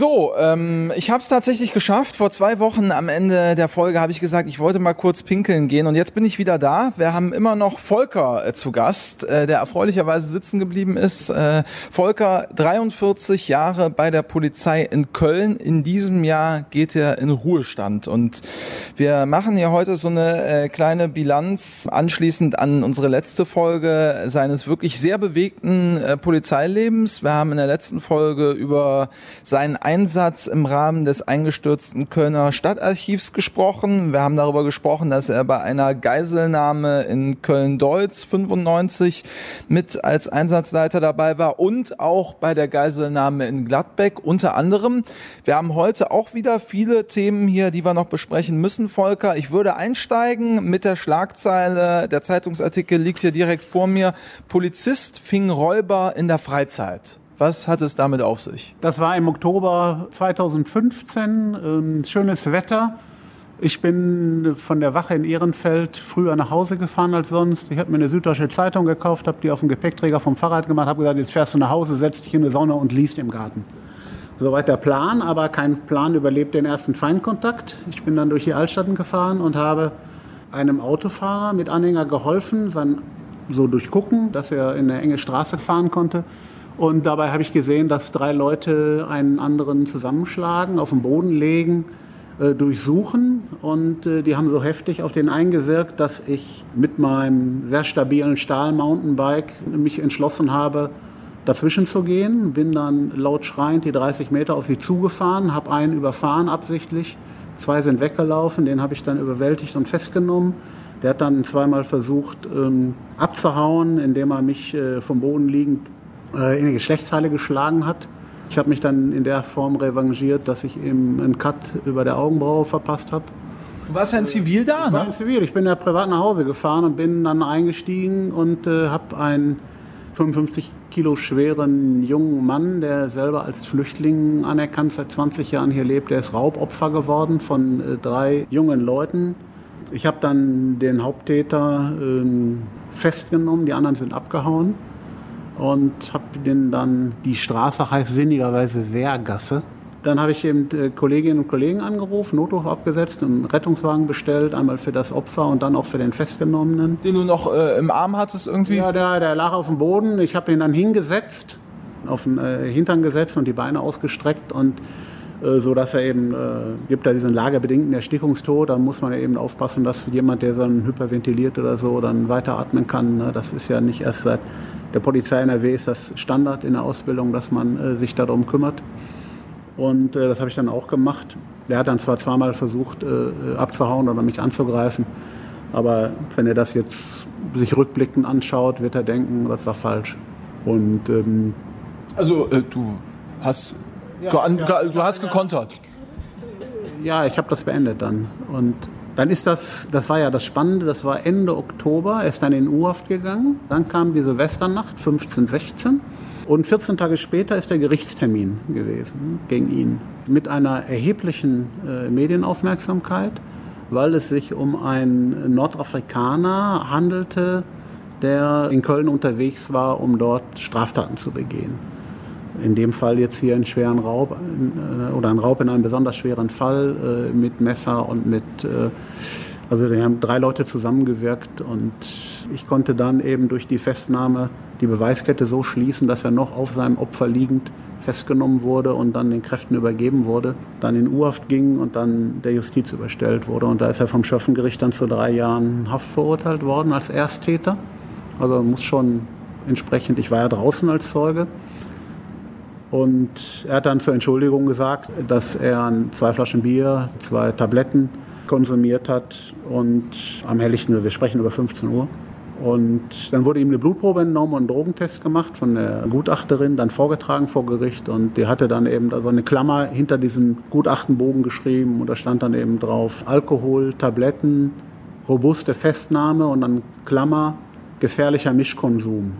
So, ähm, ich habe es tatsächlich geschafft. Vor zwei Wochen am Ende der Folge habe ich gesagt, ich wollte mal kurz pinkeln gehen und jetzt bin ich wieder da. Wir haben immer noch Volker äh, zu Gast, äh, der erfreulicherweise sitzen geblieben ist. Äh, Volker, 43 Jahre bei der Polizei in Köln. In diesem Jahr geht er in Ruhestand und wir machen hier heute so eine äh, kleine Bilanz anschließend an unsere letzte Folge seines wirklich sehr bewegten äh, Polizeilebens. Wir haben in der letzten Folge über seinen Einsatz im Rahmen des eingestürzten Kölner Stadtarchivs gesprochen. Wir haben darüber gesprochen, dass er bei einer Geiselnahme in Köln-Deutz 95 mit als Einsatzleiter dabei war und auch bei der Geiselnahme in Gladbeck unter anderem. Wir haben heute auch wieder viele Themen hier, die wir noch besprechen müssen, Volker. Ich würde einsteigen mit der Schlagzeile. Der Zeitungsartikel liegt hier direkt vor mir. Polizist fing Räuber in der Freizeit. Was hat es damit auf sich? Das war im Oktober 2015. Ähm, schönes Wetter. Ich bin von der Wache in Ehrenfeld früher nach Hause gefahren als sonst. Ich habe mir eine Süddeutsche Zeitung gekauft, habe die auf dem Gepäckträger vom Fahrrad gemacht, habe gesagt, jetzt fährst du nach Hause, setzt dich in die Sonne und liest im Garten. Soweit der Plan, aber kein Plan überlebt den ersten Feindkontakt. Ich bin dann durch die Altstadt gefahren und habe einem Autofahrer mit Anhänger geholfen, sein, so durchgucken, dass er in eine enge Straße fahren konnte. Und dabei habe ich gesehen, dass drei Leute einen anderen zusammenschlagen, auf den Boden legen, äh, durchsuchen. Und äh, die haben so heftig auf den eingewirkt, dass ich mit meinem sehr stabilen Stahl-Mountainbike mich entschlossen habe, dazwischen zu gehen. Bin dann laut schreiend die 30 Meter auf sie zugefahren, habe einen überfahren absichtlich. Zwei sind weggelaufen, den habe ich dann überwältigt und festgenommen. Der hat dann zweimal versucht ähm, abzuhauen, indem er mich äh, vom Boden liegend in die Geschlechtshalle geschlagen hat. Ich habe mich dann in der Form revanchiert, dass ich eben einen Cut über der Augenbraue verpasst habe. Du warst ja in Zivil da, ich ne? war in Zivil. Ich bin ja privat nach Hause gefahren und bin dann eingestiegen und äh, habe einen 55 Kilo schweren jungen Mann, der selber als Flüchtling anerkannt seit 20 Jahren hier lebt. Der ist Raubopfer geworden von äh, drei jungen Leuten. Ich habe dann den Haupttäter äh, festgenommen, die anderen sind abgehauen und habe den dann, die Straße heißt sinnigerweise Wehrgasse. Dann habe ich eben äh, Kolleginnen und Kollegen angerufen, Notruf abgesetzt, einen Rettungswagen bestellt, einmal für das Opfer und dann auch für den Festgenommenen. Den du noch äh, im Arm hattest irgendwie? Ja, der, der lag auf dem Boden. Ich habe ihn dann hingesetzt, auf den äh, Hintern gesetzt und die Beine ausgestreckt und so dass er eben, äh, gibt da diesen lagerbedingten Erstickungstod, da muss man eben aufpassen, dass jemand, der so einen hyperventiliert oder so, dann weiteratmen kann. Ne? Das ist ja nicht erst seit der Polizei NRW ist das Standard in der Ausbildung, dass man äh, sich darum kümmert. Und äh, das habe ich dann auch gemacht. Er hat dann zwar zweimal versucht äh, abzuhauen oder mich anzugreifen, aber wenn er das jetzt sich rückblickend anschaut, wird er denken, das war falsch. Und ähm, also äh, du hast ja, ja, du hast gekontert. Ja, ich habe das beendet dann und dann ist das, das war ja das Spannende, das war Ende Oktober, er ist dann in U-Haft gegangen. Dann kam die Silvesternacht, 15, 16. Und 14 Tage später ist der Gerichtstermin gewesen gegen ihn. Mit einer erheblichen äh, Medienaufmerksamkeit, weil es sich um einen Nordafrikaner handelte, der in Köln unterwegs war, um dort Straftaten zu begehen. In dem Fall jetzt hier einen schweren Raub äh, oder einen Raub in einem besonders schweren Fall äh, mit Messer und mit, äh, also wir haben drei Leute zusammengewirkt und ich konnte dann eben durch die Festnahme die Beweiskette so schließen, dass er noch auf seinem Opfer liegend festgenommen wurde und dann den Kräften übergeben wurde, dann in U-Haft ging und dann der Justiz überstellt wurde. Und da ist er vom Schöffengericht dann zu drei Jahren Haft verurteilt worden als Ersttäter. Also muss schon entsprechend, ich war ja draußen als Zeuge, und er hat dann zur Entschuldigung gesagt, dass er zwei Flaschen Bier, zwei Tabletten konsumiert hat und am helllichten, wir sprechen über 15 Uhr. Und dann wurde ihm eine Blutprobe entnommen und ein Drogentest gemacht von der Gutachterin, dann vorgetragen vor Gericht. Und die hatte dann eben so eine Klammer hinter diesem Gutachtenbogen geschrieben. Und da stand dann eben drauf Alkohol, Tabletten, robuste Festnahme und dann Klammer, gefährlicher Mischkonsum.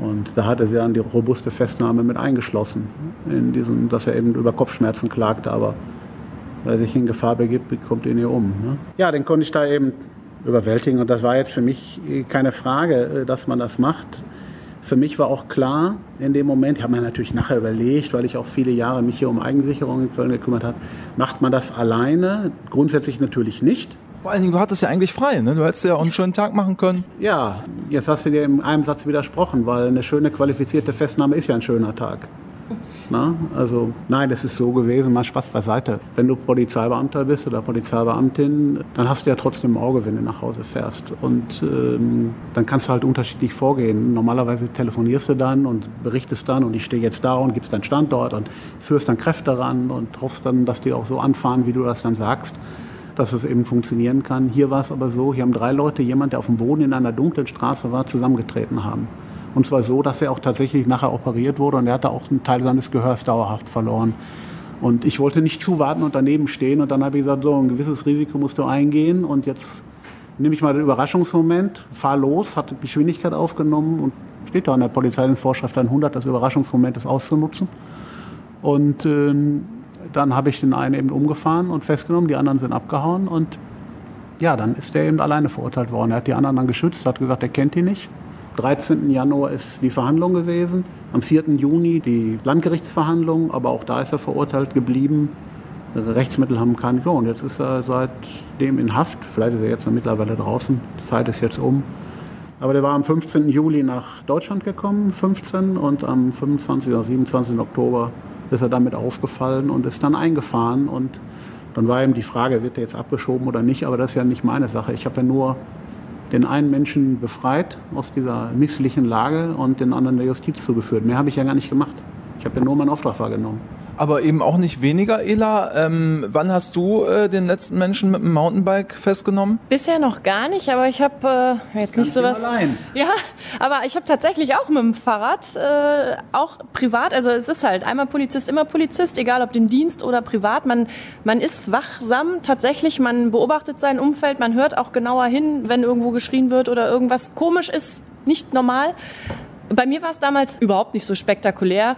Und da hatte sie dann die robuste Festnahme mit eingeschlossen, in diesem, dass er eben über Kopfschmerzen klagte, aber weil er sich in Gefahr begibt, bekommt ihn hier um. Ne? Ja, den konnte ich da eben überwältigen und das war jetzt für mich keine Frage, äh, dass man das macht. Für mich war auch klar in dem Moment, ich habe mir natürlich nachher überlegt, weil ich auch viele Jahre mich hier um Eigensicherung in Köln gekümmert habe, macht man das alleine? Grundsätzlich natürlich nicht. Vor allen Dingen, du hattest ja eigentlich frei, ne? Du hättest ja auch einen schönen Tag machen können. Ja, jetzt hast du dir in einem Satz widersprochen, weil eine schöne qualifizierte Festnahme ist ja ein schöner Tag. Na, also nein, das ist so gewesen, mal Spaß beiseite. Wenn du Polizeibeamter bist oder Polizeibeamtin, dann hast du ja trotzdem im Auge, wenn du nach Hause fährst. Und ähm, dann kannst du halt unterschiedlich vorgehen. Normalerweise telefonierst du dann und berichtest dann und ich stehe jetzt da und gibst deinen Standort und führst dann Kräfte ran und hoffst dann, dass die auch so anfahren, wie du das dann sagst dass es eben funktionieren kann. Hier war es aber so, hier haben drei Leute jemand, der auf dem Boden in einer dunklen Straße war, zusammengetreten haben. Und zwar so, dass er auch tatsächlich nachher operiert wurde und er hatte auch einen Teil seines Gehörs dauerhaft verloren. Und ich wollte nicht zuwarten und daneben stehen und dann habe ich gesagt, so ein gewisses Risiko musst du eingehen und jetzt nehme ich mal den Überraschungsmoment, fahr los, hat Geschwindigkeit aufgenommen und steht da in der Polizeidienstvorschrift 100, das Überraschungsmoment ist auszunutzen. Und ähm, dann habe ich den einen eben umgefahren und festgenommen, die anderen sind abgehauen und ja, dann ist der eben alleine verurteilt worden. Er hat die anderen dann geschützt, hat gesagt, er kennt die nicht. 13. Januar ist die Verhandlung gewesen, am 4. Juni die Landgerichtsverhandlung, aber auch da ist er verurteilt geblieben. Rechtsmittel haben keinen Lohn. Jetzt ist er seitdem in Haft. Vielleicht ist er jetzt mittlerweile draußen. Die Zeit ist jetzt um. Aber der war am 15. Juli nach Deutschland gekommen, 15, und am 25. oder 27. Oktober ist er damit aufgefallen und ist dann eingefahren. Und dann war ihm die Frage, wird er jetzt abgeschoben oder nicht? Aber das ist ja nicht meine Sache. Ich habe ja nur den einen Menschen befreit aus dieser misslichen Lage und den anderen der Justiz zugeführt. Mehr habe ich ja gar nicht gemacht. Ich habe ja nur meinen Auftrag wahrgenommen aber eben auch nicht weniger, Ela. Ähm, wann hast du äh, den letzten Menschen mit dem Mountainbike festgenommen? Bisher noch gar nicht, aber ich habe äh, jetzt Ganz nicht sowas. Allein. Ja, aber ich habe tatsächlich auch mit dem Fahrrad, äh, auch privat. Also es ist halt einmal Polizist, immer Polizist, egal ob im Dienst oder privat. Man man ist wachsam tatsächlich. Man beobachtet sein Umfeld. Man hört auch genauer hin, wenn irgendwo geschrien wird oder irgendwas komisch ist, nicht normal. Bei mir war es damals überhaupt nicht so spektakulär.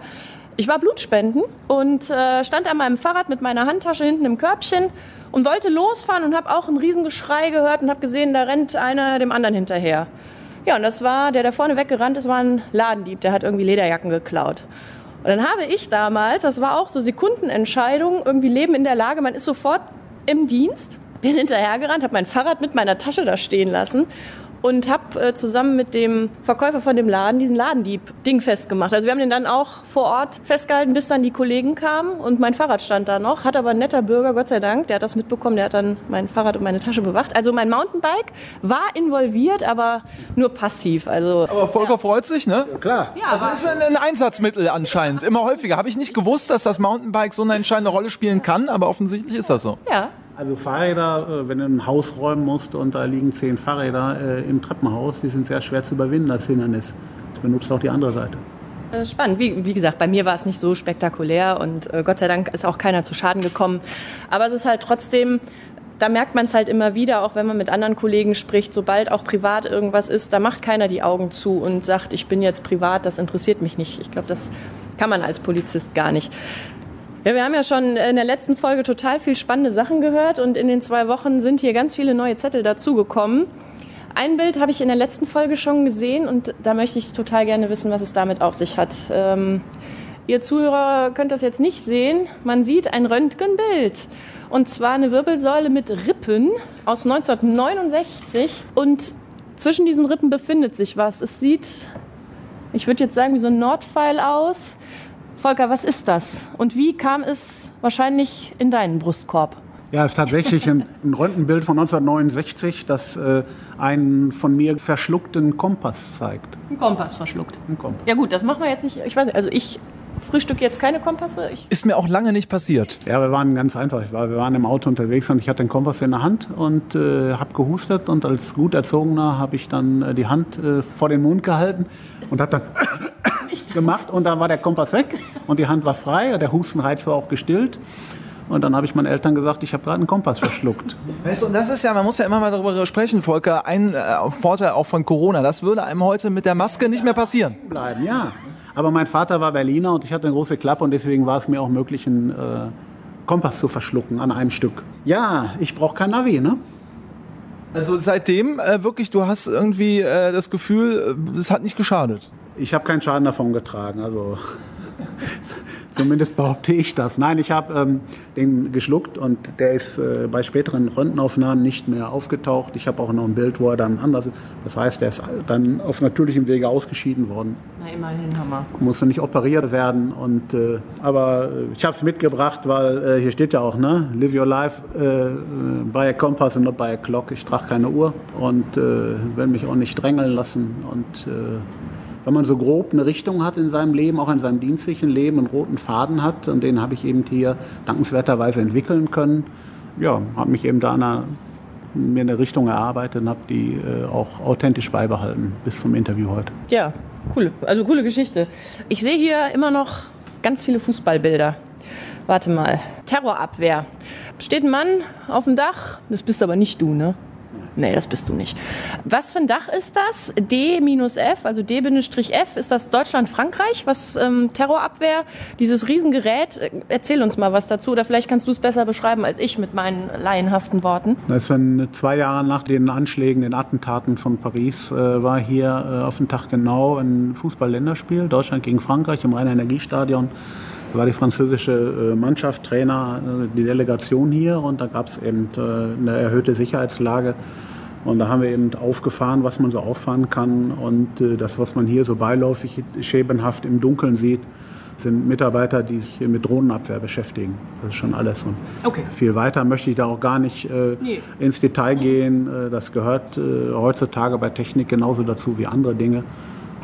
Ich war Blutspenden und äh, stand an meinem Fahrrad mit meiner Handtasche hinten im Körbchen und wollte losfahren und habe auch ein Riesengeschrei gehört und habe gesehen, da rennt einer dem anderen hinterher. Ja, und das war, der da vorne weggerannt ist, war ein Ladendieb, der hat irgendwie Lederjacken geklaut. Und dann habe ich damals, das war auch so Sekundenentscheidung, irgendwie Leben in der Lage, man ist sofort im Dienst, bin hinterhergerannt, habe mein Fahrrad mit meiner Tasche da stehen lassen und habe äh, zusammen mit dem Verkäufer von dem Laden diesen Ladendieb-Ding festgemacht. Also wir haben den dann auch vor Ort festgehalten, bis dann die Kollegen kamen und mein Fahrrad stand da noch. Hat aber ein netter Bürger, Gott sei Dank, der hat das mitbekommen, der hat dann mein Fahrrad und meine Tasche bewacht. Also mein Mountainbike war involviert, aber nur passiv. Also, aber Volker ja. freut sich, ne? Ja, klar. Ja, also ist ein, ein Einsatzmittel anscheinend, immer häufiger. Habe ich nicht gewusst, dass das Mountainbike so eine entscheidende Rolle spielen kann, aber offensichtlich ist das so. Ja, also Fahrräder, äh, wenn du ein Haus räumen musst und da liegen zehn Fahrräder äh, im Treppenhaus, die sind sehr schwer zu überwinden als Hindernis. Das benutzt auch die andere Seite. Äh, spannend. Wie, wie, gesagt, bei mir war es nicht so spektakulär und Gott sei Dank ist auch keiner zu Schaden gekommen. Aber es ist halt trotzdem, da merkt man es halt immer wieder, auch wenn man mit anderen Kollegen spricht, sobald auch privat irgendwas ist, da macht keiner die Augen zu und sagt, ich bin jetzt privat, das interessiert mich nicht. Ich glaube, das kann man als Polizist gar nicht. Ja, wir haben ja schon in der letzten Folge total viel spannende Sachen gehört und in den zwei Wochen sind hier ganz viele neue Zettel dazugekommen. Ein Bild habe ich in der letzten Folge schon gesehen und da möchte ich total gerne wissen, was es damit auf sich hat. Ähm, ihr Zuhörer könnt das jetzt nicht sehen. Man sieht ein Röntgenbild. Und zwar eine Wirbelsäule mit Rippen aus 1969. Und zwischen diesen Rippen befindet sich was. Es sieht, ich würde jetzt sagen, wie so ein Nordpfeil aus. Volker, was ist das? Und wie kam es wahrscheinlich in deinen Brustkorb? Ja, es ist tatsächlich ein, ein Röntgenbild von 1969, das äh, einen von mir verschluckten Kompass zeigt. Ein Kompass verschluckt. Ein Kompass. Ja gut, das machen wir jetzt nicht. Ich weiß nicht, also ich frühstücke jetzt keine Kompasse. Ich ist mir auch lange nicht passiert. Ja, wir waren ganz einfach. Ich war, wir waren im Auto unterwegs und ich hatte den Kompass in der Hand und äh, habe gehustet und als gut erzogener habe ich dann äh, die Hand äh, vor den Mund gehalten und habe dann gemacht und dann war der Kompass weg und die Hand war frei, der Hustenreiz war auch gestillt. Und dann habe ich meinen Eltern gesagt, ich habe gerade einen Kompass verschluckt. Weißt du, und das ist ja, man muss ja immer mal darüber sprechen, Volker, ein äh, Vorteil auch von Corona. Das würde einem heute mit der Maske nicht mehr passieren. Bleiben, ja. Aber mein Vater war Berliner und ich hatte eine große Klappe und deswegen war es mir auch möglich, einen äh, Kompass zu verschlucken an einem Stück. Ja, ich brauche kein Navi, ne? Also seitdem äh, wirklich, du hast irgendwie äh, das Gefühl, äh, es hat nicht geschadet. Ich habe keinen Schaden davon getragen. Also Zumindest behaupte ich das. Nein, ich habe ähm, den geschluckt und der ist äh, bei späteren Röntgenaufnahmen nicht mehr aufgetaucht. Ich habe auch noch ein Bild, wo er dann anders ist. Das heißt, er ist dann auf natürlichem Wege ausgeschieden worden. Na, immerhin, Hammer. Musste nicht operiert werden. Und, äh, aber äh, ich habe es mitgebracht, weil äh, hier steht ja auch, ne? Live your life äh, by a compass and not by a clock. Ich trage keine Uhr und äh, will mich auch nicht drängeln lassen. Und wenn man so grob eine Richtung hat in seinem Leben, auch in seinem dienstlichen Leben, einen roten Faden hat, und den habe ich eben hier dankenswerterweise entwickeln können, ja, habe mich eben da einer, mir eine Richtung erarbeitet und habe die äh, auch authentisch beibehalten bis zum Interview heute. Ja, cool. Also coole Geschichte. Ich sehe hier immer noch ganz viele Fußballbilder. Warte mal. Terrorabwehr. Steht ein Mann auf dem Dach. Das bist aber nicht du, ne? Nee, das bist du nicht. Was für ein Dach ist das? D-F, also D-F, ist das Deutschland-Frankreich? Was ähm, Terrorabwehr, dieses Riesengerät? Erzähl uns mal was dazu oder vielleicht kannst du es besser beschreiben als ich mit meinen laienhaften Worten. Das dann zwei Jahre nach den Anschlägen, den Attentaten von Paris, äh, war hier äh, auf dem Tag genau ein Fußball-Länderspiel, Deutschland gegen Frankreich im Rhein-Energiestadion war die französische äh, Mannschaft, Trainer, äh, die Delegation hier und da gab es eben äh, eine erhöhte Sicherheitslage. Und da haben wir eben aufgefahren, was man so auffahren kann. Und das, was man hier so beiläufig schemenhaft im Dunkeln sieht, sind Mitarbeiter, die sich mit Drohnenabwehr beschäftigen. Das ist schon alles. Und okay. viel weiter möchte ich da auch gar nicht äh, nee. ins Detail gehen. Das gehört äh, heutzutage bei Technik genauso dazu wie andere Dinge.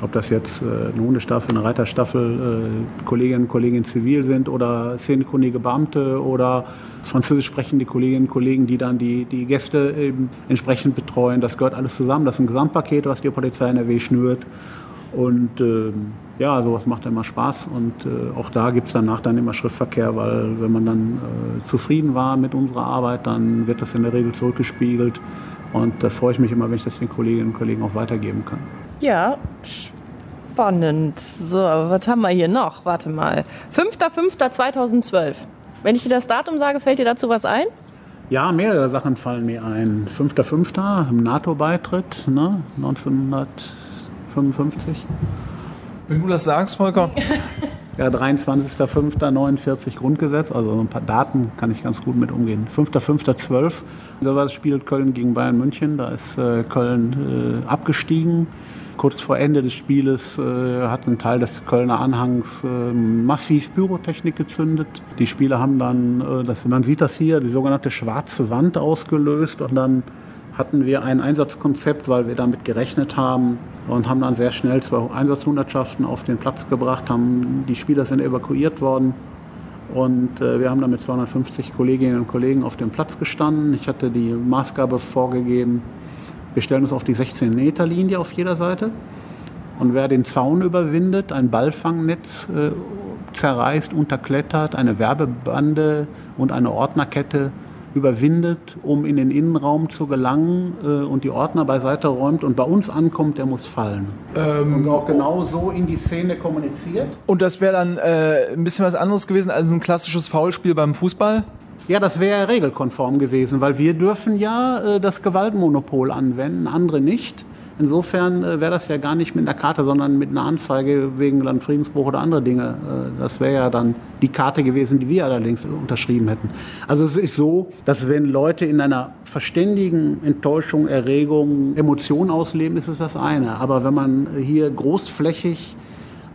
Ob das jetzt äh, eine Hundestaffel, eine Reiterstaffel, äh, Kolleginnen und Kollegen zivil sind oder szenekundige Beamte oder französisch sprechende Kolleginnen und Kollegen, die dann die, die Gäste eben entsprechend betreuen. Das gehört alles zusammen. Das ist ein Gesamtpaket, was die Polizei in der W schnürt. Und äh, ja, sowas macht immer Spaß. Und äh, auch da gibt es danach dann immer Schriftverkehr, weil wenn man dann äh, zufrieden war mit unserer Arbeit, dann wird das in der Regel zurückgespiegelt. Und da freue ich mich immer, wenn ich das den Kolleginnen und Kollegen auch weitergeben kann. Ja, spannend. So, was haben wir hier noch? Warte mal. 5.5.2012. Wenn ich dir das Datum sage, fällt dir dazu was ein? Ja, mehrere Sachen fallen mir ein. 5.5. im NATO-Beitritt, ne? 1955. Wenn du das sagst, Volker. ja, 23.05.49 Grundgesetz, also ein paar Daten kann ich ganz gut mit umgehen. 5.05.12, da war das Spiel Köln gegen Bayern München, da ist äh, Köln äh, abgestiegen. Kurz vor Ende des Spieles äh, hat ein Teil des Kölner Anhangs äh, massiv Pyrotechnik gezündet. Die Spieler haben dann, äh, das, man sieht das hier, die sogenannte schwarze Wand ausgelöst und dann hatten wir ein Einsatzkonzept, weil wir damit gerechnet haben und haben dann sehr schnell zwei Einsatzhundertschaften auf den Platz gebracht. Haben, die Spieler sind evakuiert worden und äh, wir haben dann mit 250 Kolleginnen und Kollegen auf dem Platz gestanden. Ich hatte die Maßgabe vorgegeben, wir stellen uns auf die 16-Meter-Linie auf jeder Seite. Und wer den Zaun überwindet, ein Ballfangnetz äh, zerreißt, unterklettert, eine Werbebande und eine Ordnerkette überwindet, um in den Innenraum zu gelangen äh, und die Ordner beiseite räumt und bei uns ankommt, der muss fallen. Ähm, und auch genau so in die Szene kommuniziert. Und das wäre dann äh, ein bisschen was anderes gewesen als ein klassisches Foulspiel beim Fußball? Ja, das wäre regelkonform gewesen, weil wir dürfen ja äh, das Gewaltmonopol anwenden, andere nicht. Insofern äh, wäre das ja gar nicht mit einer Karte, sondern mit einer Anzeige wegen Landfriedensbruch oder andere Dinge. Äh, das wäre ja dann die Karte gewesen, die wir allerdings unterschrieben hätten. Also es ist so, dass wenn Leute in einer verständigen Enttäuschung, Erregung, Emotion ausleben, ist es das eine. Aber wenn man hier großflächig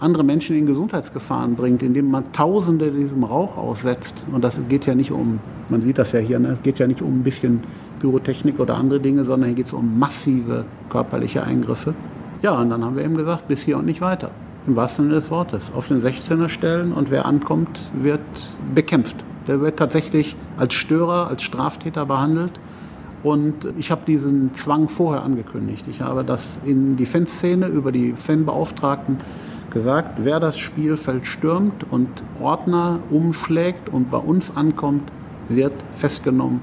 andere Menschen in Gesundheitsgefahren bringt, indem man Tausende diesem Rauch aussetzt. Und das geht ja nicht um, man sieht das ja hier, ne? geht ja nicht um ein bisschen Pyrotechnik oder andere Dinge, sondern hier geht es um massive körperliche Eingriffe. Ja, und dann haben wir eben gesagt, bis hier und nicht weiter. Im wahrsten Sinne des Wortes. Auf den 16er stellen und wer ankommt, wird bekämpft. Der wird tatsächlich als Störer, als Straftäter behandelt. Und ich habe diesen Zwang vorher angekündigt. Ich habe das in die Fanszene über die Fanbeauftragten gesagt, wer das Spielfeld stürmt und Ordner umschlägt und bei uns ankommt, wird festgenommen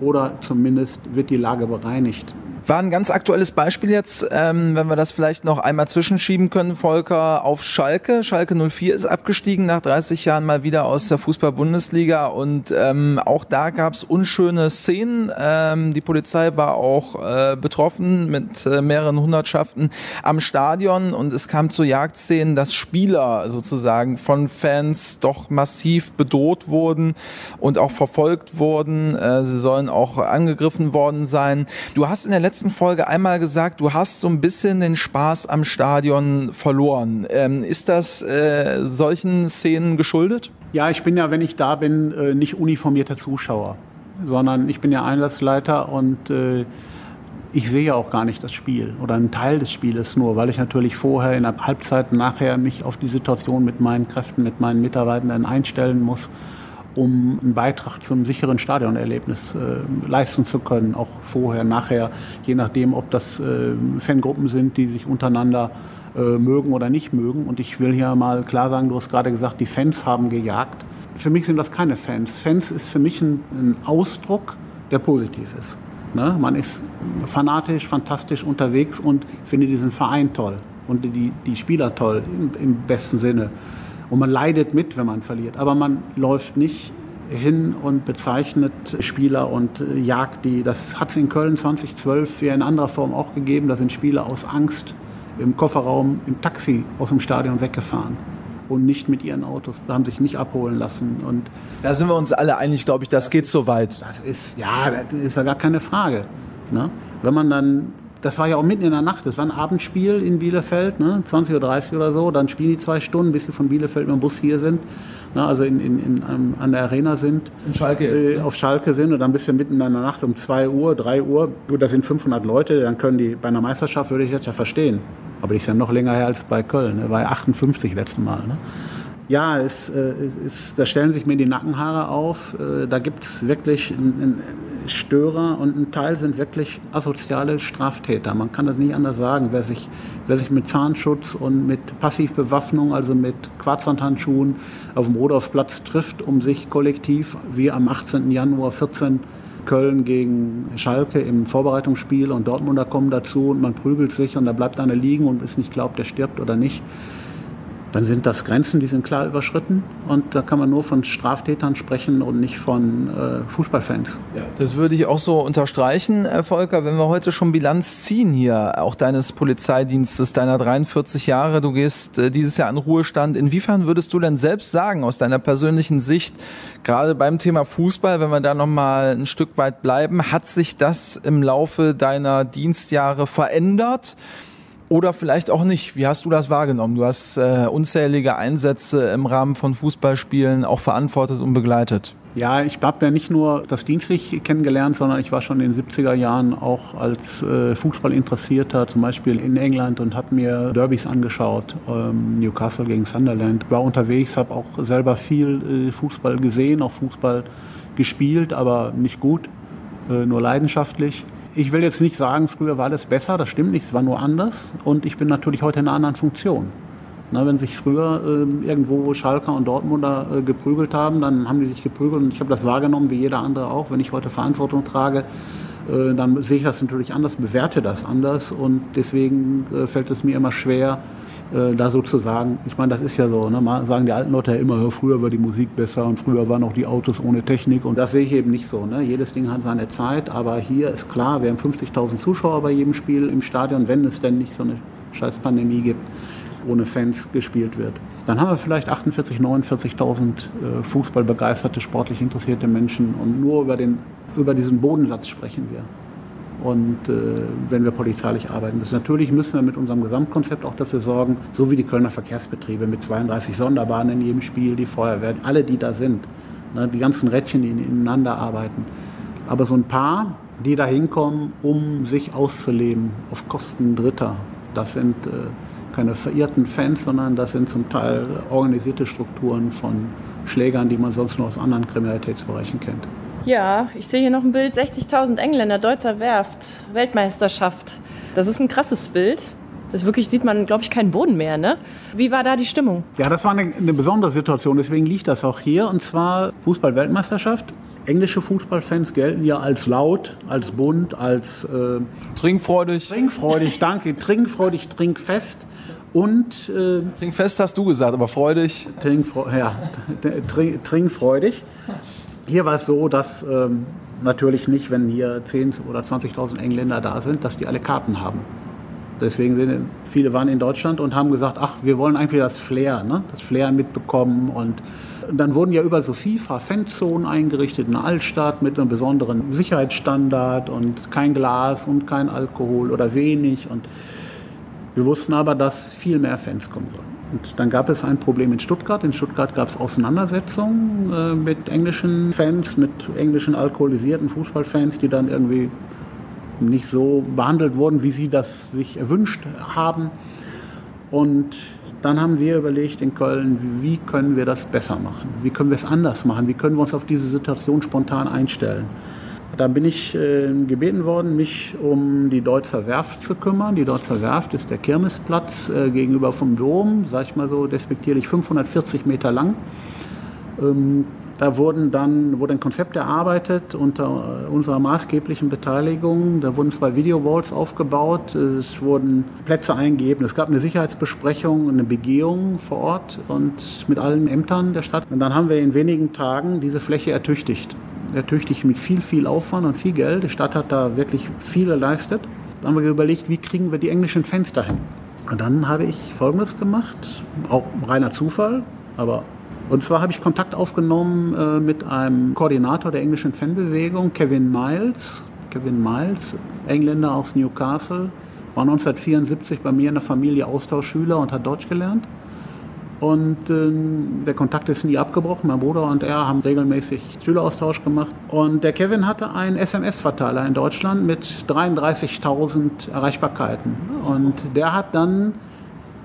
oder zumindest wird die Lage bereinigt. War ein ganz aktuelles Beispiel jetzt, ähm, wenn wir das vielleicht noch einmal zwischenschieben können, Volker, auf Schalke. Schalke 04 ist abgestiegen nach 30 Jahren mal wieder aus der Fußball-Bundesliga und ähm, auch da gab es unschöne Szenen. Ähm, die Polizei war auch äh, betroffen mit äh, mehreren Hundertschaften am Stadion und es kam zu Jagdszenen, dass Spieler sozusagen von Fans doch massiv bedroht wurden und auch verfolgt wurden. Äh, sie sollen auch angegriffen worden sein. Du hast in der letzten Folge einmal gesagt, du hast so ein bisschen den Spaß am Stadion verloren. Ähm, ist das äh, solchen Szenen geschuldet? Ja, ich bin ja, wenn ich da bin, äh, nicht uniformierter Zuschauer, sondern ich bin ja Einsatzleiter und äh, ich sehe ja auch gar nicht das Spiel oder einen Teil des Spieles nur, weil ich natürlich vorher in der Halbzeit nachher mich auf die Situation mit meinen Kräften, mit meinen Mitarbeitern einstellen muss um einen Beitrag zum sicheren Stadionerlebnis äh, leisten zu können, auch vorher, nachher, je nachdem, ob das äh, Fangruppen sind, die sich untereinander äh, mögen oder nicht mögen. Und ich will hier mal klar sagen, du hast gerade gesagt, die Fans haben gejagt. Für mich sind das keine Fans. Fans ist für mich ein, ein Ausdruck, der positiv ist. Ne? Man ist fanatisch, fantastisch unterwegs und finde diesen Verein toll und die, die Spieler toll im, im besten Sinne. Und man leidet mit, wenn man verliert. Aber man läuft nicht hin und bezeichnet Spieler und äh, jagt die. Das hat es in Köln 2012 ja in anderer Form auch gegeben. Da sind Spieler aus Angst im Kofferraum im Taxi aus dem Stadion weggefahren und nicht mit ihren Autos, Da haben sich nicht abholen lassen. Und da sind wir uns alle einig, glaube ich, das, das geht so weit. Das ist, ja, das ist ja gar keine Frage. Ne? Wenn man dann das war ja auch mitten in der Nacht. Das war ein Abendspiel in Bielefeld, ne? 20.30 Uhr oder so. Dann spielen die zwei Stunden, bis sie von Bielefeld mit dem Bus hier sind. Ne? Also in, in, in, an der Arena sind. In Schalke jetzt, äh, Auf Schalke sind und dann bist du mitten in der Nacht um 2 Uhr, 3 Uhr. Gut, da sind 500 Leute. Dann können die, bei einer Meisterschaft würde ich das ja verstehen. Aber die ist ja noch länger her als bei Köln. Ne? War ja 58 letzte Mal. Ne? Ja, es, äh, es, da stellen sich mir die Nackenhaare auf. Äh, da gibt es wirklich einen Störer und ein Teil sind wirklich asoziale Straftäter. Man kann das nicht anders sagen. Wer sich, wer sich mit Zahnschutz und mit Passivbewaffnung, also mit Quarzhandhandschuhen auf dem Rodolfplatz trifft, um sich kollektiv, wie am 18. Januar 14 Köln gegen Schalke im Vorbereitungsspiel und Dortmunder kommen dazu und man prügelt sich und da bleibt einer liegen und ist nicht glaubt, der stirbt oder nicht dann sind das Grenzen, die sind klar überschritten. Und da kann man nur von Straftätern sprechen und nicht von äh, Fußballfans. Ja, das würde ich auch so unterstreichen, Herr Volker. Wenn wir heute schon Bilanz ziehen hier, auch deines Polizeidienstes, deiner 43 Jahre, du gehst äh, dieses Jahr in Ruhestand. Inwiefern würdest du denn selbst sagen, aus deiner persönlichen Sicht, gerade beim Thema Fußball, wenn wir da nochmal ein Stück weit bleiben, hat sich das im Laufe deiner Dienstjahre verändert? Oder vielleicht auch nicht. Wie hast du das wahrgenommen? Du hast äh, unzählige Einsätze im Rahmen von Fußballspielen auch verantwortet und begleitet. Ja, ich habe ja nicht nur das dienstlich kennengelernt, sondern ich war schon in den 70er Jahren auch als äh, Fußballinteressierter zum Beispiel in England und habe mir Derbys angeschaut, ähm, Newcastle gegen Sunderland. War unterwegs, habe auch selber viel äh, Fußball gesehen, auch Fußball gespielt, aber nicht gut, äh, nur leidenschaftlich ich will jetzt nicht sagen, früher war das besser, das stimmt nicht, es war nur anders. Und ich bin natürlich heute in einer anderen Funktion. Na, wenn sich früher äh, irgendwo Schalker und Dortmunder äh, geprügelt haben, dann haben die sich geprügelt und ich habe das wahrgenommen, wie jeder andere auch. Wenn ich heute Verantwortung trage, äh, dann sehe ich das natürlich anders, bewerte das anders und deswegen äh, fällt es mir immer schwer, äh, da sozusagen, ich meine, das ist ja so, ne, sagen die alten Leute ja immer, früher war die Musik besser und früher waren auch die Autos ohne Technik und das sehe ich eben nicht so. Ne? Jedes Ding hat seine Zeit, aber hier ist klar, wir haben 50.000 Zuschauer bei jedem Spiel im Stadion, wenn es denn nicht so eine scheiß Pandemie gibt, ohne Fans gespielt wird. Dann haben wir vielleicht 48.000, 49.000 äh, fußballbegeisterte, sportlich interessierte Menschen und nur über, den, über diesen Bodensatz sprechen wir und äh, wenn wir polizeilich arbeiten. Das natürlich müssen wir mit unserem Gesamtkonzept auch dafür sorgen, so wie die Kölner Verkehrsbetriebe mit 32 Sonderbahnen in jedem Spiel, die Feuerwehr, alle, die da sind, ne, die ganzen Rädchen, die ineinander arbeiten. Aber so ein paar, die da hinkommen, um sich auszuleben auf Kosten Dritter, das sind äh, keine verirrten Fans, sondern das sind zum Teil organisierte Strukturen von Schlägern, die man sonst nur aus anderen Kriminalitätsbereichen kennt. Ja, ich sehe hier noch ein Bild, 60.000 Engländer, Deutzer Werft, Weltmeisterschaft. Das ist ein krasses Bild. Das wirklich sieht man, glaube ich, keinen Boden mehr. Ne? Wie war da die Stimmung? Ja, das war eine, eine besondere Situation. Deswegen liegt das auch hier. Und zwar Fußball-Weltmeisterschaft. englische Fußballfans gelten ja als laut, als bunt, als äh, trinkfreudig. Trinkfreudig, danke. Trinkfreudig, trinkfest. Und äh, trinkfest hast du gesagt, aber freudig. Trinkfreudig, ja, trinkfreudig. Hier war es so, dass ähm, natürlich nicht, wenn hier 10.000 oder 20.000 Engländer da sind, dass die alle Karten haben. Deswegen sind viele waren in Deutschland und haben gesagt, ach, wir wollen eigentlich das Flair, ne? das Flair mitbekommen und dann wurden ja überall so FIFA-Fanzonen eingerichtet in der Altstadt mit einem besonderen Sicherheitsstandard und kein Glas und kein Alkohol oder wenig. Und wir wussten aber, dass viel mehr Fans kommen sollen. Und dann gab es ein Problem in Stuttgart. In Stuttgart gab es Auseinandersetzungen äh, mit englischen Fans, mit englischen alkoholisierten Fußballfans, die dann irgendwie nicht so behandelt wurden, wie sie das sich erwünscht haben. Und dann haben wir überlegt in Köln, wie können wir das besser machen? Wie können wir es anders machen? Wie können wir uns auf diese Situation spontan einstellen? Da bin ich äh, gebeten worden, mich um die Deutzer Werft zu kümmern. Die Deutzer Werft ist der Kirmesplatz äh, gegenüber vom Dom, sag ich mal so despektierlich 540 Meter lang. Ähm, da wurden dann, wurde ein Konzept erarbeitet unter unserer maßgeblichen Beteiligung. Da wurden zwei Video-Walls aufgebaut, es wurden Plätze eingegeben, es gab eine Sicherheitsbesprechung, eine Begehung vor Ort und mit allen Ämtern der Stadt. Und dann haben wir in wenigen Tagen diese Fläche ertüchtigt. Ertüchtigt mit viel, viel Aufwand und viel Geld. Die Stadt hat da wirklich viel geleistet. Dann haben wir überlegt, wie kriegen wir die englischen Fans dahin. Und dann habe ich Folgendes gemacht, auch reiner Zufall, aber und zwar habe ich Kontakt aufgenommen äh, mit einem Koordinator der englischen Fanbewegung, Kevin Miles. Kevin Miles, Engländer aus Newcastle, war 1974 bei mir in der Familie Austauschschüler und hat Deutsch gelernt. Und äh, der Kontakt ist nie abgebrochen. Mein Bruder und er haben regelmäßig Schüleraustausch gemacht. Und der Kevin hatte einen SMS-Verteiler in Deutschland mit 33.000 Erreichbarkeiten. Und der hat dann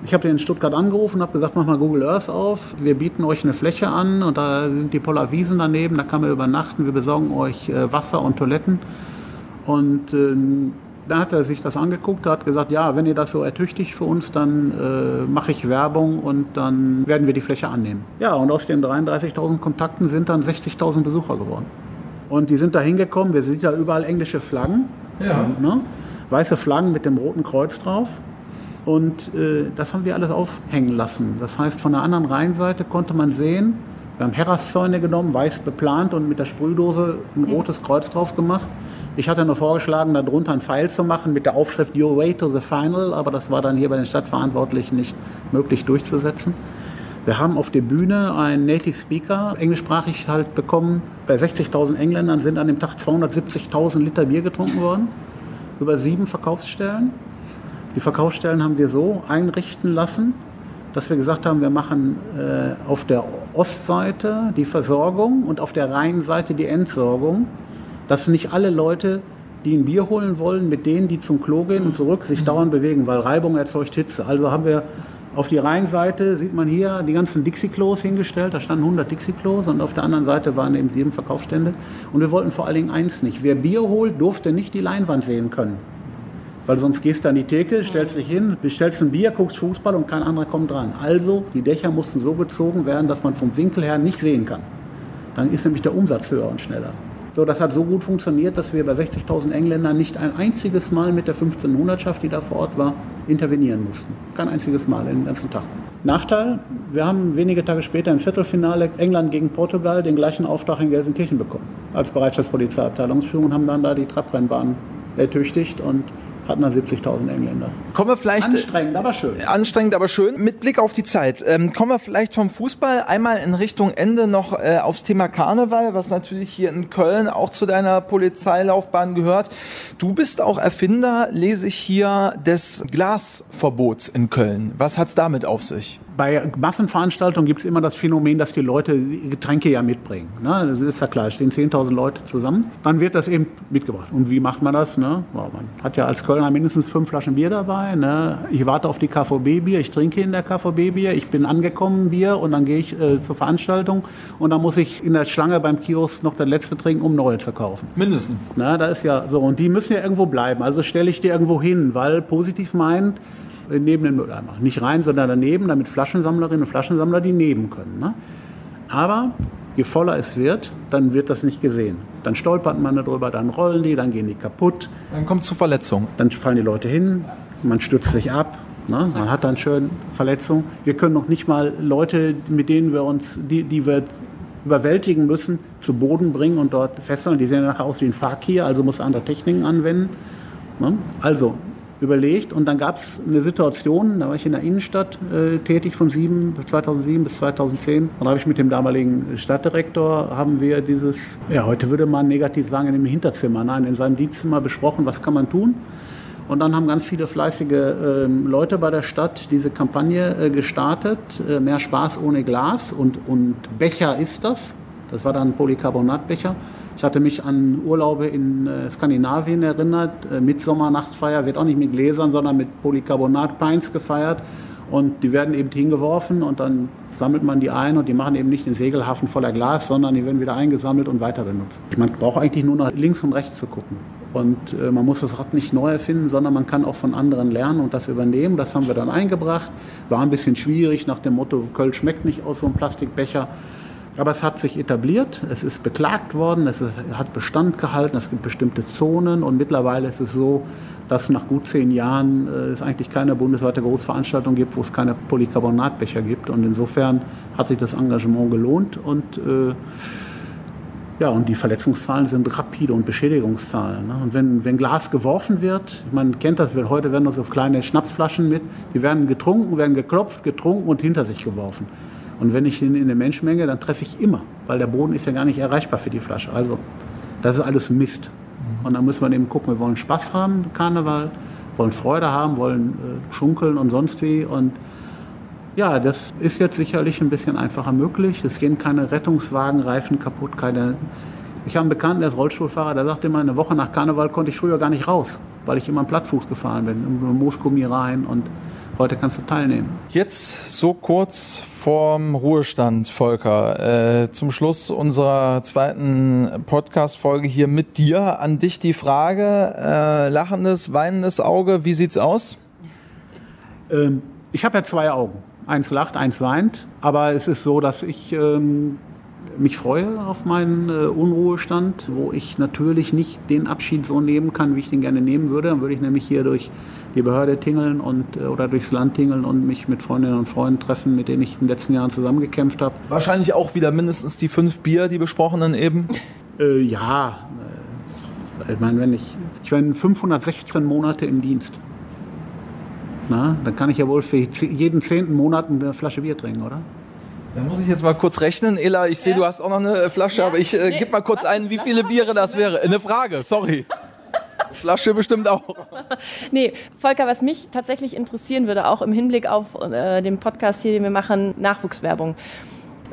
ich habe den in Stuttgart angerufen und habe gesagt, mach mal Google Earth auf. Wir bieten euch eine Fläche an und da sind die Polarwiesen daneben, da kann man übernachten. Wir besorgen euch äh, Wasser und Toiletten. Und äh, dann hat er sich das angeguckt, hat gesagt, ja, wenn ihr das so ertüchtigt für uns, dann äh, mache ich Werbung und dann werden wir die Fläche annehmen. Ja, und aus den 33.000 Kontakten sind dann 60.000 Besucher geworden. Und die sind da hingekommen, wir sehen ja überall englische Flaggen. Ja. Ne? Weiße Flaggen mit dem roten Kreuz drauf. Und äh, das haben wir alles aufhängen lassen. Das heißt, von der anderen Rheinseite konnte man sehen, wir haben Herraszäune genommen, weiß beplant und mit der Sprühdose ein rotes Kreuz drauf gemacht. Ich hatte nur vorgeschlagen, darunter einen Pfeil zu machen mit der Aufschrift Your Way to the Final, aber das war dann hier bei den Stadtverantwortlichen nicht möglich durchzusetzen. Wir haben auf der Bühne einen Native Speaker, englischsprachig halt bekommen. Bei 60.000 Engländern sind an dem Tag 270.000 Liter Bier getrunken worden, über sieben Verkaufsstellen. Die Verkaufsstellen haben wir so einrichten lassen, dass wir gesagt haben, wir machen äh, auf der Ostseite die Versorgung und auf der Rheinseite die Entsorgung, dass nicht alle Leute, die ein Bier holen wollen, mit denen, die zum Klo gehen und zurück, sich dauernd bewegen, weil Reibung erzeugt Hitze. Also haben wir auf die Rheinseite, sieht man hier, die ganzen Dixie-Klos hingestellt. Da standen 100 Dixie-Klos und auf der anderen Seite waren eben sieben Verkaufsstände. Und wir wollten vor allen Dingen eins nicht. Wer Bier holt, durfte nicht die Leinwand sehen können. Weil sonst gehst du an die Theke, stellst dich hin, bestellst ein Bier, guckst Fußball und kein anderer kommt dran. Also die Dächer mussten so gezogen werden, dass man vom Winkel her nicht sehen kann. Dann ist nämlich der Umsatz höher und schneller. So, das hat so gut funktioniert, dass wir bei 60.000 Engländern nicht ein einziges Mal mit der 1500-Schaft, die da vor Ort war, intervenieren mussten. Kein einziges Mal den ganzen Tag. Nachteil, wir haben wenige Tage später im Viertelfinale England gegen Portugal den gleichen Auftrag in Gelsenkirchen bekommen als Bereitschaftspolizeiabteilungsführung und haben dann da die Trabrennbahn ertüchtigt und hatten dann 70.000 Engländer. Kommen wir vielleicht anstrengend, aber schön. Anstrengend, aber schön. Mit Blick auf die Zeit. Ähm, kommen wir vielleicht vom Fußball einmal in Richtung Ende noch äh, aufs Thema Karneval, was natürlich hier in Köln auch zu deiner Polizeilaufbahn gehört. Du bist auch Erfinder, lese ich hier, des Glasverbots in Köln. Was hat's damit auf sich? Bei Massenveranstaltungen gibt es immer das Phänomen, dass die Leute Getränke ja mitbringen. Ne? Das ist ja klar, es stehen 10.000 Leute zusammen. Dann wird das eben mitgebracht. Und wie macht man das? Ne? man hat ja als Kölner mindestens fünf Flaschen Bier dabei. Ne? Ich warte auf die KVB-Bier, ich trinke in der KVB-Bier, ich bin angekommen Bier und dann gehe ich äh, zur Veranstaltung und dann muss ich in der Schlange beim Kiosk noch das letzte trinken, um neue zu kaufen. Mindestens. Na, da ist ja so. Und die müssen ja irgendwo bleiben. Also stelle ich die irgendwo hin, weil positiv meint, neben den Mülleimer. Nicht rein, sondern daneben, damit Flaschensammlerinnen und Flaschensammler die nehmen können. Ne? Aber Je voller es wird, dann wird das nicht gesehen. Dann stolpert man darüber, dann rollen die, dann gehen die kaputt. Dann kommt es zu Verletzungen. Dann fallen die Leute hin, man stützt sich ab, ne? man hat dann schön Verletzungen. Wir können noch nicht mal Leute, mit denen wir uns, die, die wir überwältigen müssen, zu Boden bringen und dort fesseln. Die sehen nachher aus wie ein Fakir, also muss andere Techniken anwenden. Ne? Also überlegt und dann gab es eine Situation, da war ich in der Innenstadt äh, tätig von 7, 2007 bis 2010 und da habe ich mit dem damaligen Stadtdirektor haben wir dieses, ja heute würde man negativ sagen, in dem Hinterzimmer, nein, in seinem Dienstzimmer besprochen, was kann man tun. Und dann haben ganz viele fleißige äh, Leute bei der Stadt diese Kampagne äh, gestartet. Äh, mehr Spaß ohne Glas und, und Becher ist das. Das war dann Polycarbonatbecher. Ich hatte mich an Urlaube in äh, Skandinavien erinnert. Äh, Mitsommernachtfeier wird auch nicht mit Gläsern, sondern mit Polycarbonat-Pints gefeiert. Und die werden eben hingeworfen und dann sammelt man die ein und die machen eben nicht den Segelhafen voller Glas, sondern die werden wieder eingesammelt und weiter benutzt. Man braucht eigentlich nur nach links und rechts zu gucken. Und äh, man muss das Rad nicht neu erfinden, sondern man kann auch von anderen lernen und das übernehmen. Das haben wir dann eingebracht. War ein bisschen schwierig nach dem Motto, Köln schmeckt nicht aus so einem Plastikbecher. Aber es hat sich etabliert, es ist beklagt worden, es hat Bestand gehalten, es gibt bestimmte Zonen und mittlerweile ist es so, dass nach gut zehn Jahren äh, es eigentlich keine bundesweite Großveranstaltung gibt, wo es keine Polycarbonatbecher gibt. Und insofern hat sich das Engagement gelohnt und äh, ja, und die Verletzungszahlen sind rapide und Beschädigungszahlen. Ne? Und wenn, wenn Glas geworfen wird, man kennt das, heute werden so kleine Schnapsflaschen mit, die werden getrunken, werden geklopft, getrunken und hinter sich geworfen. Und wenn ich in, in der Menschenmenge, dann treffe ich immer, weil der Boden ist ja gar nicht erreichbar für die Flasche. Also, das ist alles Mist. Und dann muss man eben gucken, wir wollen Spaß haben, Karneval, wollen Freude haben, wollen äh, schunkeln und sonst wie. Und ja, das ist jetzt sicherlich ein bisschen einfacher möglich. Es gehen keine Rettungswagenreifen kaputt, keine. Ich habe einen Bekannten, der ist Rollstuhlfahrer, der sagte immer, eine Woche nach Karneval konnte ich früher gar nicht raus, weil ich immer am Plattfuß gefahren bin, im Moosgummi rein und heute kannst du teilnehmen. Jetzt so kurz vorm Ruhestand, Volker. Äh, zum Schluss unserer zweiten Podcast-Folge hier mit dir. An dich die Frage: äh, lachendes, weinendes Auge, wie sieht's aus? Ähm, ich habe ja zwei Augen. Eins lacht, eins weint. Aber es ist so, dass ich ähm, mich freue auf meinen äh, Unruhestand, wo ich natürlich nicht den Abschied so nehmen kann, wie ich den gerne nehmen würde. Dann würde ich nämlich hier durch die Behörde tingeln und, äh, oder durchs Land tingeln und mich mit Freundinnen und Freunden treffen, mit denen ich in den letzten Jahren zusammengekämpft habe. Wahrscheinlich auch wieder mindestens die fünf Bier, die besprochenen eben. Äh, ja, äh, ich meine, wenn ich, ich bin 516 Monate im Dienst. Na, dann kann ich ja wohl für jeden zehnten Monat eine Flasche Bier trinken, oder? Da muss ich jetzt mal kurz rechnen. Ela, ich sehe, ja. du hast auch noch eine Flasche, ja. aber ich äh, nee. gib mal kurz ein, wie viele Biere das wäre. Eine Frage, sorry. Flasche bestimmt auch. nee, Volker, was mich tatsächlich interessieren würde, auch im Hinblick auf äh, den Podcast hier, den wir machen, Nachwuchswerbung.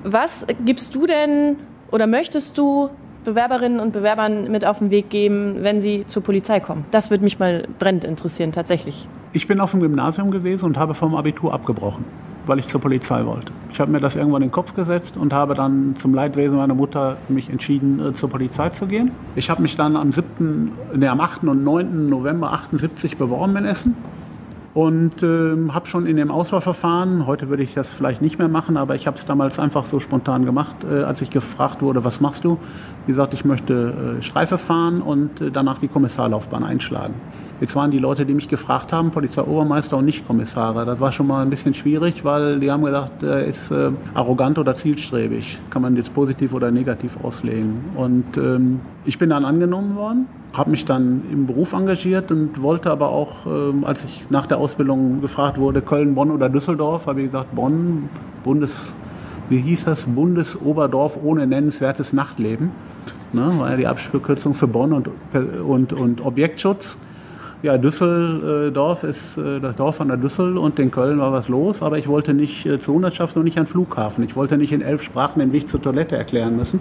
Was gibst du denn oder möchtest du Bewerberinnen und Bewerbern mit auf den Weg geben, wenn sie zur Polizei kommen? Das würde mich mal brennend interessieren, tatsächlich. Ich bin auf dem Gymnasium gewesen und habe vom Abitur abgebrochen weil ich zur Polizei wollte. Ich habe mir das irgendwann in den Kopf gesetzt und habe dann zum Leidwesen meiner Mutter mich entschieden, äh, zur Polizei zu gehen. Ich habe mich dann am 7., nee, am 8. und 9. November 78 beworben in Essen und äh, habe schon in dem Auswahlverfahren, heute würde ich das vielleicht nicht mehr machen, aber ich habe es damals einfach so spontan gemacht, äh, als ich gefragt wurde, was machst du? Wie gesagt, ich möchte äh, Streife fahren und äh, danach die Kommissarlaufbahn einschlagen. Jetzt waren die Leute, die mich gefragt haben, Polizeiobermeister und nicht Kommissare. Das war schon mal ein bisschen schwierig, weil die haben gedacht, er ist äh, arrogant oder zielstrebig. Kann man jetzt positiv oder negativ auslegen. Und ähm, ich bin dann angenommen worden, habe mich dann im Beruf engagiert und wollte aber auch, ähm, als ich nach der Ausbildung gefragt wurde, Köln, Bonn oder Düsseldorf, habe ich gesagt, Bonn, Bundes, wie hieß das, Bundesoberdorf ohne nennenswertes Nachtleben. Ne, war ja die Abkürzung für Bonn und, und, und Objektschutz. Ja, Düsseldorf ist äh, das Dorf an der Düssel und in Köln war was los, aber ich wollte nicht äh, zur Hundertschaft und nicht an Flughafen. Ich wollte nicht in elf Sprachen den Weg zur Toilette erklären müssen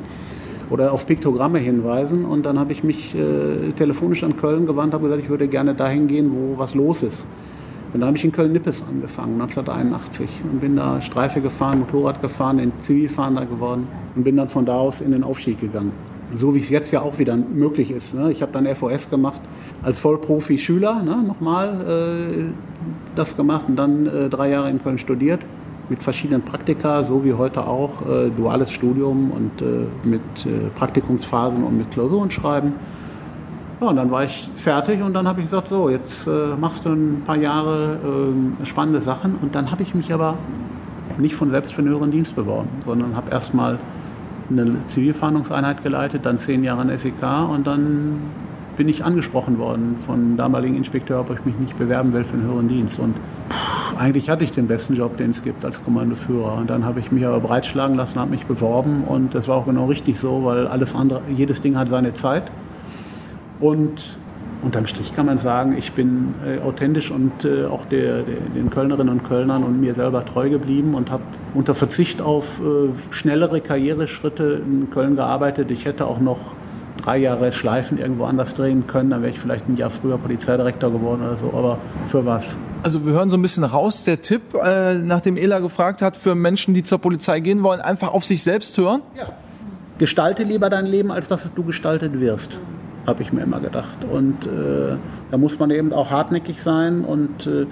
oder auf Piktogramme hinweisen. Und dann habe ich mich äh, telefonisch an Köln gewandt, habe gesagt, ich würde gerne dahin gehen, wo was los ist. Und da habe ich in Köln-Nippes angefangen, 1981. Und bin da Streife gefahren, Motorrad gefahren, in Zivilfahnder geworden und bin dann von da aus in den Aufstieg gegangen. So wie es jetzt ja auch wieder möglich ist. Ne? Ich habe dann FOS gemacht als Vollprofi-Schüler, ne? nochmal äh, das gemacht und dann äh, drei Jahre in Köln studiert mit verschiedenen Praktika, so wie heute auch, äh, duales Studium und äh, mit äh, Praktikumsphasen und mit Klausuren schreiben. Ja, und dann war ich fertig und dann habe ich gesagt, so, jetzt äh, machst du ein paar Jahre äh, spannende Sachen. Und dann habe ich mich aber nicht von selbst für den höheren Dienst beworben, sondern habe erstmal eine Zivilfahndungseinheit geleitet, dann zehn Jahre in SEK und dann bin ich angesprochen worden von damaligen Inspekteur, ob ich mich nicht bewerben will für den höheren Dienst. Und pff, eigentlich hatte ich den besten Job, den es gibt als Kommandoführer. Und dann habe ich mich aber breitschlagen lassen, habe mich beworben und das war auch genau richtig so, weil alles andere, jedes Ding hat seine Zeit. Und unterm Strich kann man sagen, ich bin äh, authentisch und äh, auch der, der, den Kölnerinnen und Kölnern und mir selber treu geblieben und habe unter Verzicht auf äh, schnellere Karriereschritte in Köln gearbeitet. Ich hätte auch noch drei Jahre Schleifen irgendwo anders drehen können, dann wäre ich vielleicht ein Jahr früher Polizeidirektor geworden oder so, aber für was? Also wir hören so ein bisschen raus, der Tipp, äh, nachdem Ela gefragt hat, für Menschen, die zur Polizei gehen wollen, einfach auf sich selbst hören? Ja. Gestalte lieber dein Leben, als dass du gestaltet wirst habe ich mir immer gedacht. Und äh, da muss man eben auch hartnäckig sein und äh,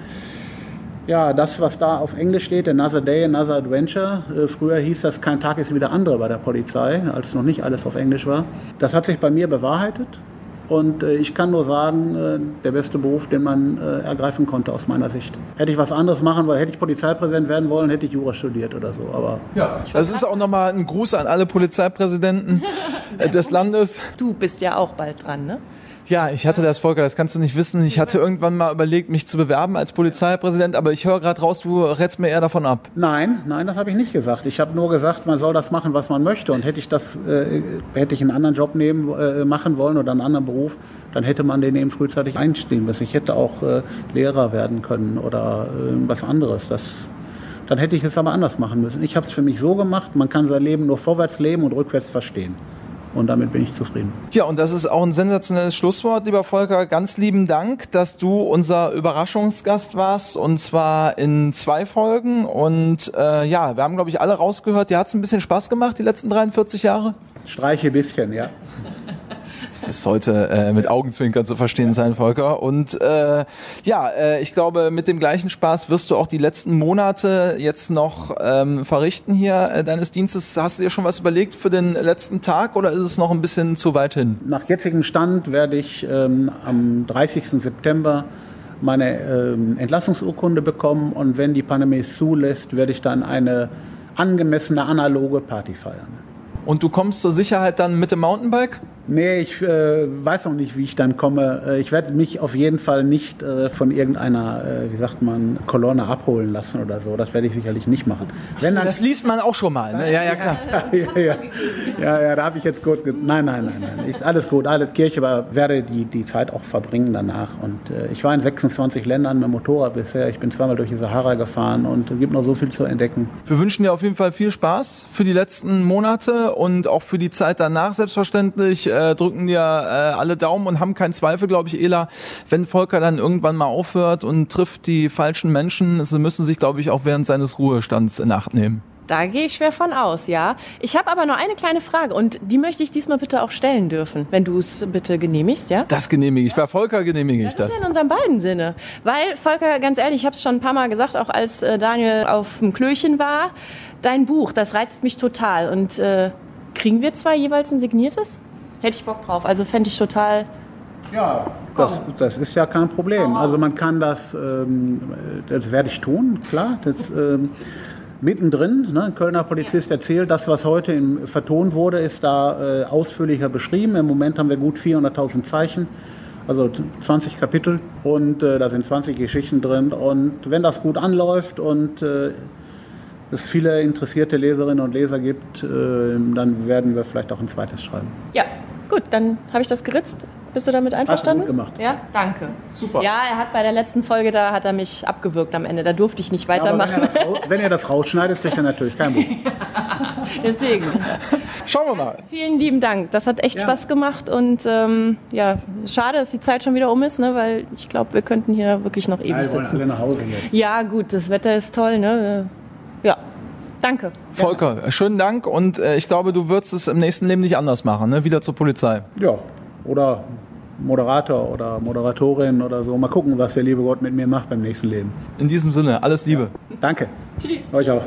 ja, das, was da auf Englisch steht, Another Day, Another Adventure. Äh, früher hieß das, kein Tag ist wie der andere bei der Polizei, als noch nicht alles auf Englisch war. Das hat sich bei mir bewahrheitet. Und äh, ich kann nur sagen, äh, der beste Beruf, den man äh, ergreifen konnte aus meiner Sicht. Hätte ich was anderes machen wollen, hätte ich Polizeipräsident werden wollen, hätte ich Jura studiert oder so. Aber ja, das ist auch nochmal ein Gruß an alle Polizeipräsidenten des Landes. Du bist ja auch bald dran, ne? Ja, ich hatte das, Volker, das kannst du nicht wissen. Ich hatte irgendwann mal überlegt, mich zu bewerben als Polizeipräsident, aber ich höre gerade raus, du rätst mir eher davon ab. Nein, nein, das habe ich nicht gesagt. Ich habe nur gesagt, man soll das machen, was man möchte. Und hätte ich das, äh, hätte ich einen anderen Job nehmen, äh, machen wollen oder einen anderen Beruf, dann hätte man den eben frühzeitig einstehen müssen. Ich hätte auch äh, Lehrer werden können oder äh, was anderes. Das, dann hätte ich es aber anders machen müssen. Ich habe es für mich so gemacht, man kann sein Leben nur vorwärts leben und rückwärts verstehen. Und damit bin ich zufrieden. Ja, und das ist auch ein sensationelles Schlusswort, lieber Volker. Ganz lieben Dank, dass du unser Überraschungsgast warst und zwar in zwei Folgen. Und äh, ja, wir haben, glaube ich, alle rausgehört. Dir hat es ein bisschen Spaß gemacht, die letzten 43 Jahre? Streiche ein bisschen, ja. Das sollte äh, mit Augenzwinkern zu verstehen sein, Volker. Und äh, ja, äh, ich glaube, mit dem gleichen Spaß wirst du auch die letzten Monate jetzt noch ähm, verrichten hier äh, deines Dienstes. Hast du dir schon was überlegt für den letzten Tag oder ist es noch ein bisschen zu weit hin? Nach jetzigem Stand werde ich ähm, am 30. September meine ähm, Entlassungsurkunde bekommen und wenn die Pandemie es zulässt, werde ich dann eine angemessene analoge Party feiern. Und du kommst zur Sicherheit dann mit dem Mountainbike? Nee, ich äh, weiß noch nicht, wie ich dann komme. Äh, ich werde mich auf jeden Fall nicht äh, von irgendeiner, äh, wie sagt man, Kolonne abholen lassen oder so. Das werde ich sicherlich nicht machen. Wenn dann, das liest man auch schon mal. Ne? Ja, ja, klar. ja, ja, ja, ja, da habe ich jetzt kurz. Nein, nein, nein, nein. Ich, alles gut, alles Kirche, aber werde die, die Zeit auch verbringen danach. Und äh, ich war in 26 Ländern mit dem Motorrad bisher. Ich bin zweimal durch die Sahara gefahren und es gibt noch so viel zu entdecken. Wir wünschen dir auf jeden Fall viel Spaß für die letzten Monate und auch für die Zeit danach selbstverständlich äh, drücken dir äh, alle Daumen und haben keinen Zweifel, glaube ich, Ela, wenn Volker dann irgendwann mal aufhört und trifft die falschen Menschen, sie müssen sich, glaube ich, auch während seines Ruhestands in Acht nehmen. Da gehe ich schwer von aus, ja. Ich habe aber noch eine kleine Frage und die möchte ich diesmal bitte auch stellen dürfen, wenn du es bitte genehmigst, ja? Das genehmige ich. Bei Volker genehmige ich das. Das ist in unserem beiden Sinne. Weil, Volker, ganz ehrlich, ich habe es schon ein paar Mal gesagt, auch als äh, Daniel auf dem Klöchen war, dein Buch, das reizt mich total. Und äh, kriegen wir zwei jeweils ein signiertes? Hätte ich Bock drauf. Also fände ich total. Ja, das, das, ist ja kein Problem. Also man kann das, ähm, das werde ich tun, klar. Das, ähm, mittendrin, ne, ein Kölner Polizist erzählt, das, was heute im, vertont wurde, ist da äh, ausführlicher beschrieben. Im Moment haben wir gut 400.000 Zeichen, also 20 Kapitel und äh, da sind 20 Geschichten drin. Und wenn das gut anläuft und äh, es viele interessierte Leserinnen und Leser gibt, äh, dann werden wir vielleicht auch ein zweites schreiben. Ja, Gut, dann habe ich das geritzt. Bist du damit einverstanden? Hast du gut gemacht. Ja, danke. Super. Ja, er hat bei der letzten Folge, da hat er mich abgewürgt am Ende. Da durfte ich nicht weitermachen. Ja, wenn, er wenn, er das rausschneidet, kriegt er natürlich kein Buch. Deswegen. Schauen wir mal. Vielen lieben Dank. Das hat echt ja. Spaß gemacht und ähm, ja, schade, dass die Zeit schon wieder um ist, ne, weil ich glaube, wir könnten hier wirklich noch ewig wollen sitzen. Alle nach Hause jetzt. Ja, gut, das Wetter ist toll, ne? Ja, Danke. Volker, ja. schönen Dank und äh, ich glaube, du würdest es im nächsten Leben nicht anders machen, ne? wieder zur Polizei. Ja, oder Moderator oder Moderatorin oder so. Mal gucken, was der liebe Gott mit mir macht beim nächsten Leben. In diesem Sinne, alles Liebe. Danke. Euch auch.